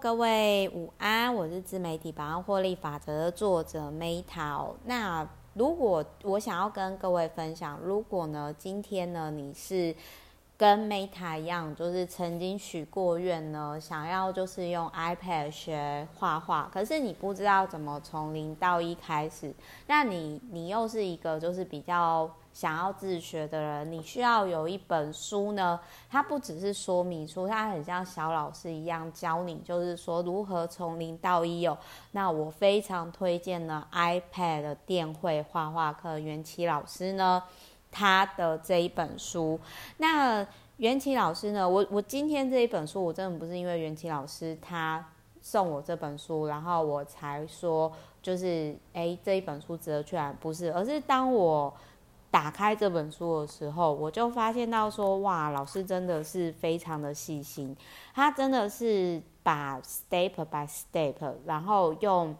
各位午安，我是自媒体百万获利法则的作者 Meta。那如果我想要跟各位分享，如果呢，今天呢，你是跟 Meta 一样，就是曾经许过愿呢，想要就是用 iPad 学画画，可是你不知道怎么从零到一开始，那你你又是一个就是比较。想要自学的人，你需要有一本书呢。它不只是说明书，它很像小老师一样教你，就是说如何从零到一哦。那我非常推荐呢 iPad 的电绘画画课，元綺老师呢他的这一本书。那元綺老师呢，我我今天这一本书，我真的不是因为元綺老师他送我这本书，然后我才说就是哎这一本书值得去买，不是，而是当我。打开这本书的时候，我就发现到说，哇，老师真的是非常的细心，他真的是把 step by step，然后用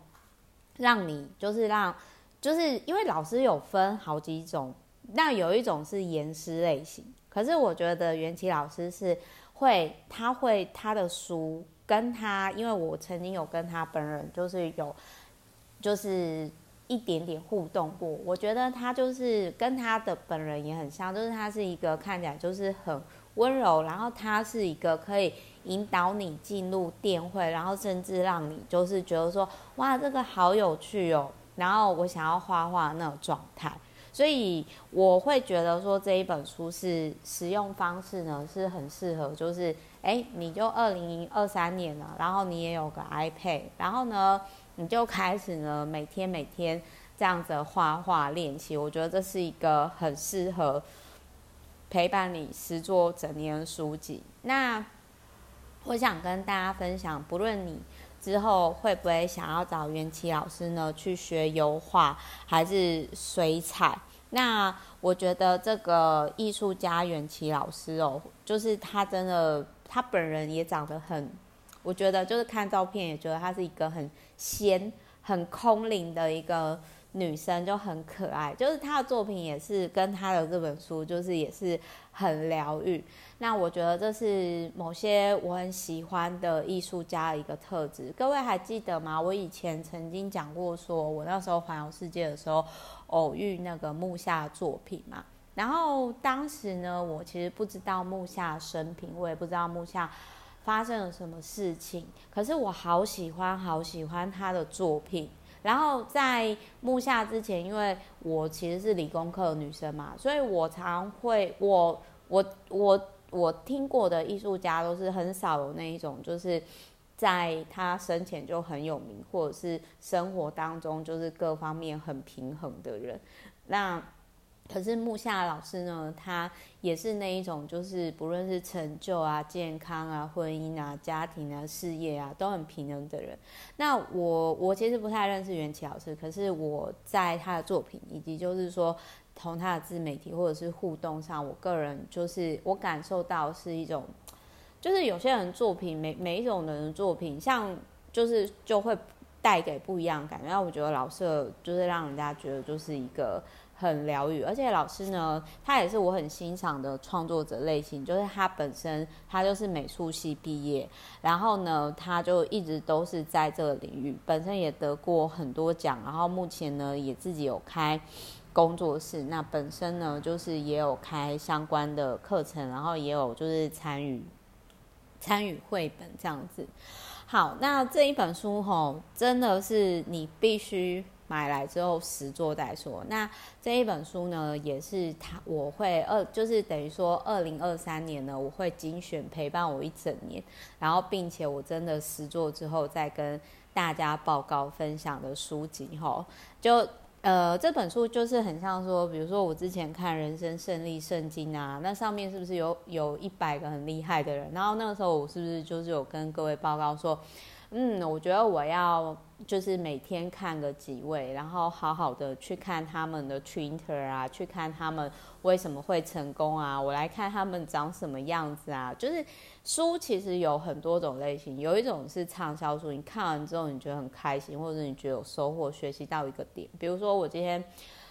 让你就是让，就是因为老师有分好几种，那有一种是严师类型，可是我觉得元綺老师是会，他会他的书跟他，因为我曾经有跟他本人就是有，就是。一点点互动过，我觉得他就是跟他的本人也很像，就是他是一个看起来就是很温柔，然后他是一个可以引导你进入电绘，然后甚至让你就是觉得说哇这个好有趣哦，然后我想要画画那种状态，所以我会觉得说这一本书是使用方式呢是很适合，就是哎你就二零二三年了，然后你也有个 iPad，然后呢。你就开始呢，每天每天这样子画画练习，我觉得这是一个很适合陪伴你实作整年书籍。那我想跟大家分享，不论你之后会不会想要找元琪老师呢去学油画还是水彩，那我觉得这个艺术家元琪老师哦，就是他真的，他本人也长得很。我觉得就是看照片也觉得他是一个很仙、很空灵的一个女生，就很可爱。就是她的作品也是跟她的这本书，就是也是很疗愈。那我觉得这是某些我很喜欢的艺术家的一个特质。各位还记得吗？我以前曾经讲过，说我那时候环游世界的时候偶遇那个木下作品嘛。然后当时呢，我其实不知道木下生平，我也不知道木下。发生了什么事情？可是我好喜欢，好喜欢他的作品。然后在木下之前，因为我其实是理工科女生嘛，所以我常会，我我我我听过的艺术家都是很少有那一种，就是在他生前就很有名，或者是生活当中就是各方面很平衡的人。那可是木下老师呢，他也是那一种，就是不论是成就啊、健康啊、婚姻啊、家庭啊、事业啊，都很平衡的人。那我我其实不太认识元綺老师，可是我在他的作品以及就是说从他的自媒体或者是互动上，我个人就是我感受到是一种，就是有些人作品每每一种人的作品，像就是就会带给不一样的感觉。那我觉得老师就是让人家觉得就是一个。很疗愈，而且老师呢，他也是我很欣赏的创作者类型，就是他本身他就是美术系毕业，然后呢，他就一直都是在这个领域，本身也得过很多奖，然后目前呢也自己有开工作室，那本身呢就是也有开相关的课程，然后也有就是参与参与绘本这样子。好，那这一本书吼，真的是你必须。买来之后实作再说。那这一本书呢，也是他我会二，就是等于说二零二三年呢，我会精选陪伴我一整年，然后并且我真的实作之后再跟大家报告分享的书籍哈。就呃这本书就是很像说，比如说我之前看《人生胜利圣经》啊，那上面是不是有有一百个很厉害的人？然后那个时候我是不是就是有跟各位报告说，嗯，我觉得我要。就是每天看个几位，然后好好的去看他们的 Twitter 啊，去看他们为什么会成功啊，我来看他们长什么样子啊。就是书其实有很多种类型，有一种是畅销书，你看完之后你觉得很开心，或者你觉得有收获，学习到一个点。比如说我今天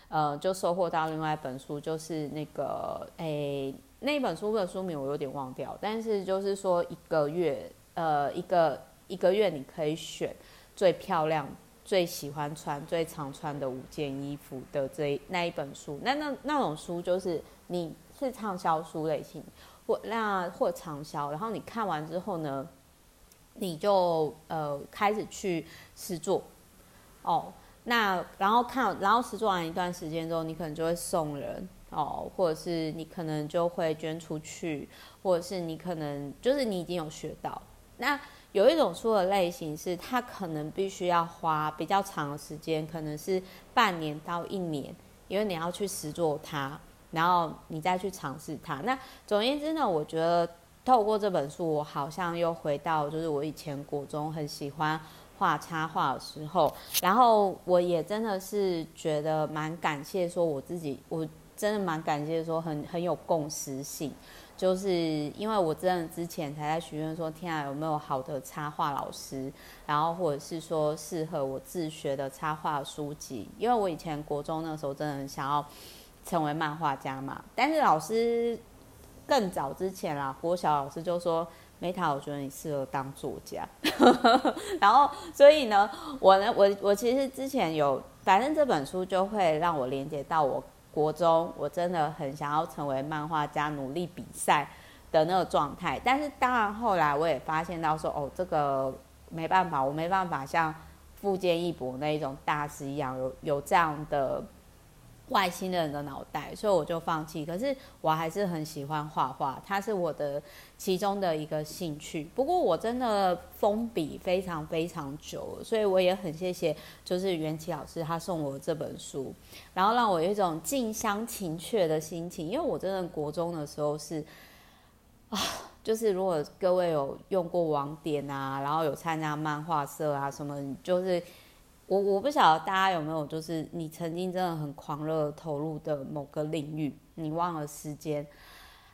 呃就收获到另外一本书，就是那个诶那本书的书名我有点忘掉，但是就是说一个月呃一个。一个月你可以选最漂亮、最喜欢穿、最常穿的五件衣服的这一那一本书。那那那种书就是你是畅销书类型，或那或畅销，然后你看完之后呢，你就呃开始去试做哦。那然后看，然后实做完一段时间之后，你可能就会送人哦，或者是你可能就会捐出去，或者是你可能就是你已经有学到。那有一种书的类型是，它可能必须要花比较长的时间，可能是半年到一年，因为你要去实做它，然后你再去尝试它。那总而言之呢，我觉得透过这本书，我好像又回到就是我以前国中很喜欢。画插画的时候，然后我也真的是觉得蛮感谢，说我自己，我真的蛮感谢，说很很有共识性，就是因为我真的之前才在许愿说，天啊，有没有好的插画老师，然后或者是说适合我自学的插画书籍，因为我以前国中那时候真的很想要成为漫画家嘛，但是老师更早之前啦，国小老师就说。Meta，我觉得你适合当作家，然后所以呢，我呢，我我其实之前有，反正这本书就会让我连接到我国中，我真的很想要成为漫画家，努力比赛的那个状态。但是当然后来我也发现到说，哦，这个没办法，我没办法像富坚义博那一种大师一样，有有这样的。外星人的脑袋，所以我就放弃。可是我还是很喜欢画画，它是我的其中的一个兴趣。不过我真的封笔非常非常久，所以我也很谢谢，就是元綺老师他送我这本书，然后让我有一种近乡情怯的心情。因为我真的国中的时候是啊，就是如果各位有用过网点啊，然后有参加漫画社啊什么，就是。我我不晓得大家有没有，就是你曾经真的很狂热投入的某个领域，你忘了时间，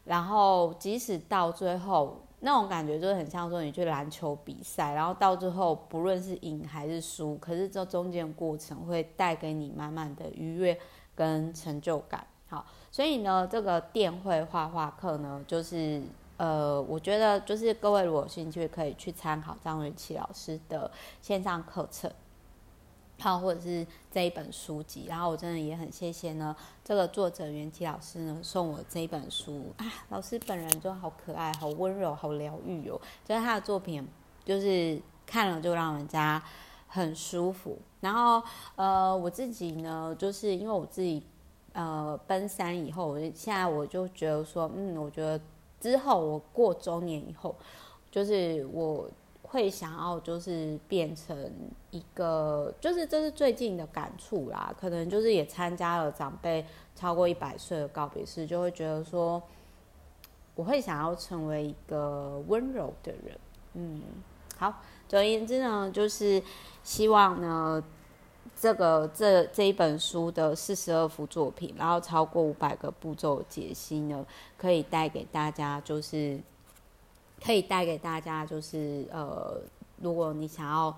然后即使到最后那种感觉，就是很像说你去篮球比赛，然后到最后不论是赢还是输，可是这中间过程会带给你满满的愉悦跟成就感。好，所以呢，这个电绘画画课呢，就是呃，我觉得就是各位如果有兴趣，可以去参考张元綺老师的线上课程。好，或者是这一本书籍，然后我真的也很谢谢呢，这个作者元綺老师呢送我这一本书啊，老师本人就好可爱，好温柔，好疗愈哦，就是他的作品，就是看了就让人家很舒服。然后呃，我自己呢，就是因为我自己呃奔三以后，我现在我就觉得说，嗯，我觉得之后我过中年以后，就是我。会想要就是变成一个，就是这是最近的感触啦。可能就是也参加了长辈超过一百岁的告别式，就会觉得说，我会想要成为一个温柔的人。嗯，好，总而言之呢，就是希望呢，这个这这一本书的四十二幅作品，然后超过五百个步骤解析呢，可以带给大家就是。可以带给大家，就是呃，如果你想要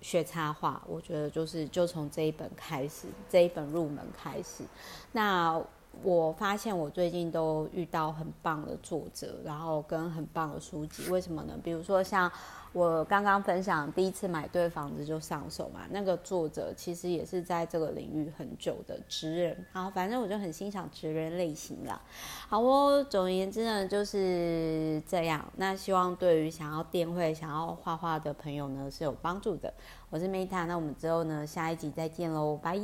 学插画，我觉得就是就从这一本开始，这一本入门开始。那我发现我最近都遇到很棒的作者，然后跟很棒的书籍，为什么呢？比如说像。我刚刚分享第一次买对房子就上手嘛，那个作者其实也是在这个领域很久的职人，好，反正我就很欣赏职人类型啦。好哦，总而言之呢就是这样。那希望对于想要电绘、想要画画的朋友呢是有帮助的。我是 Meta，那我们之后呢下一集再见喽，拜。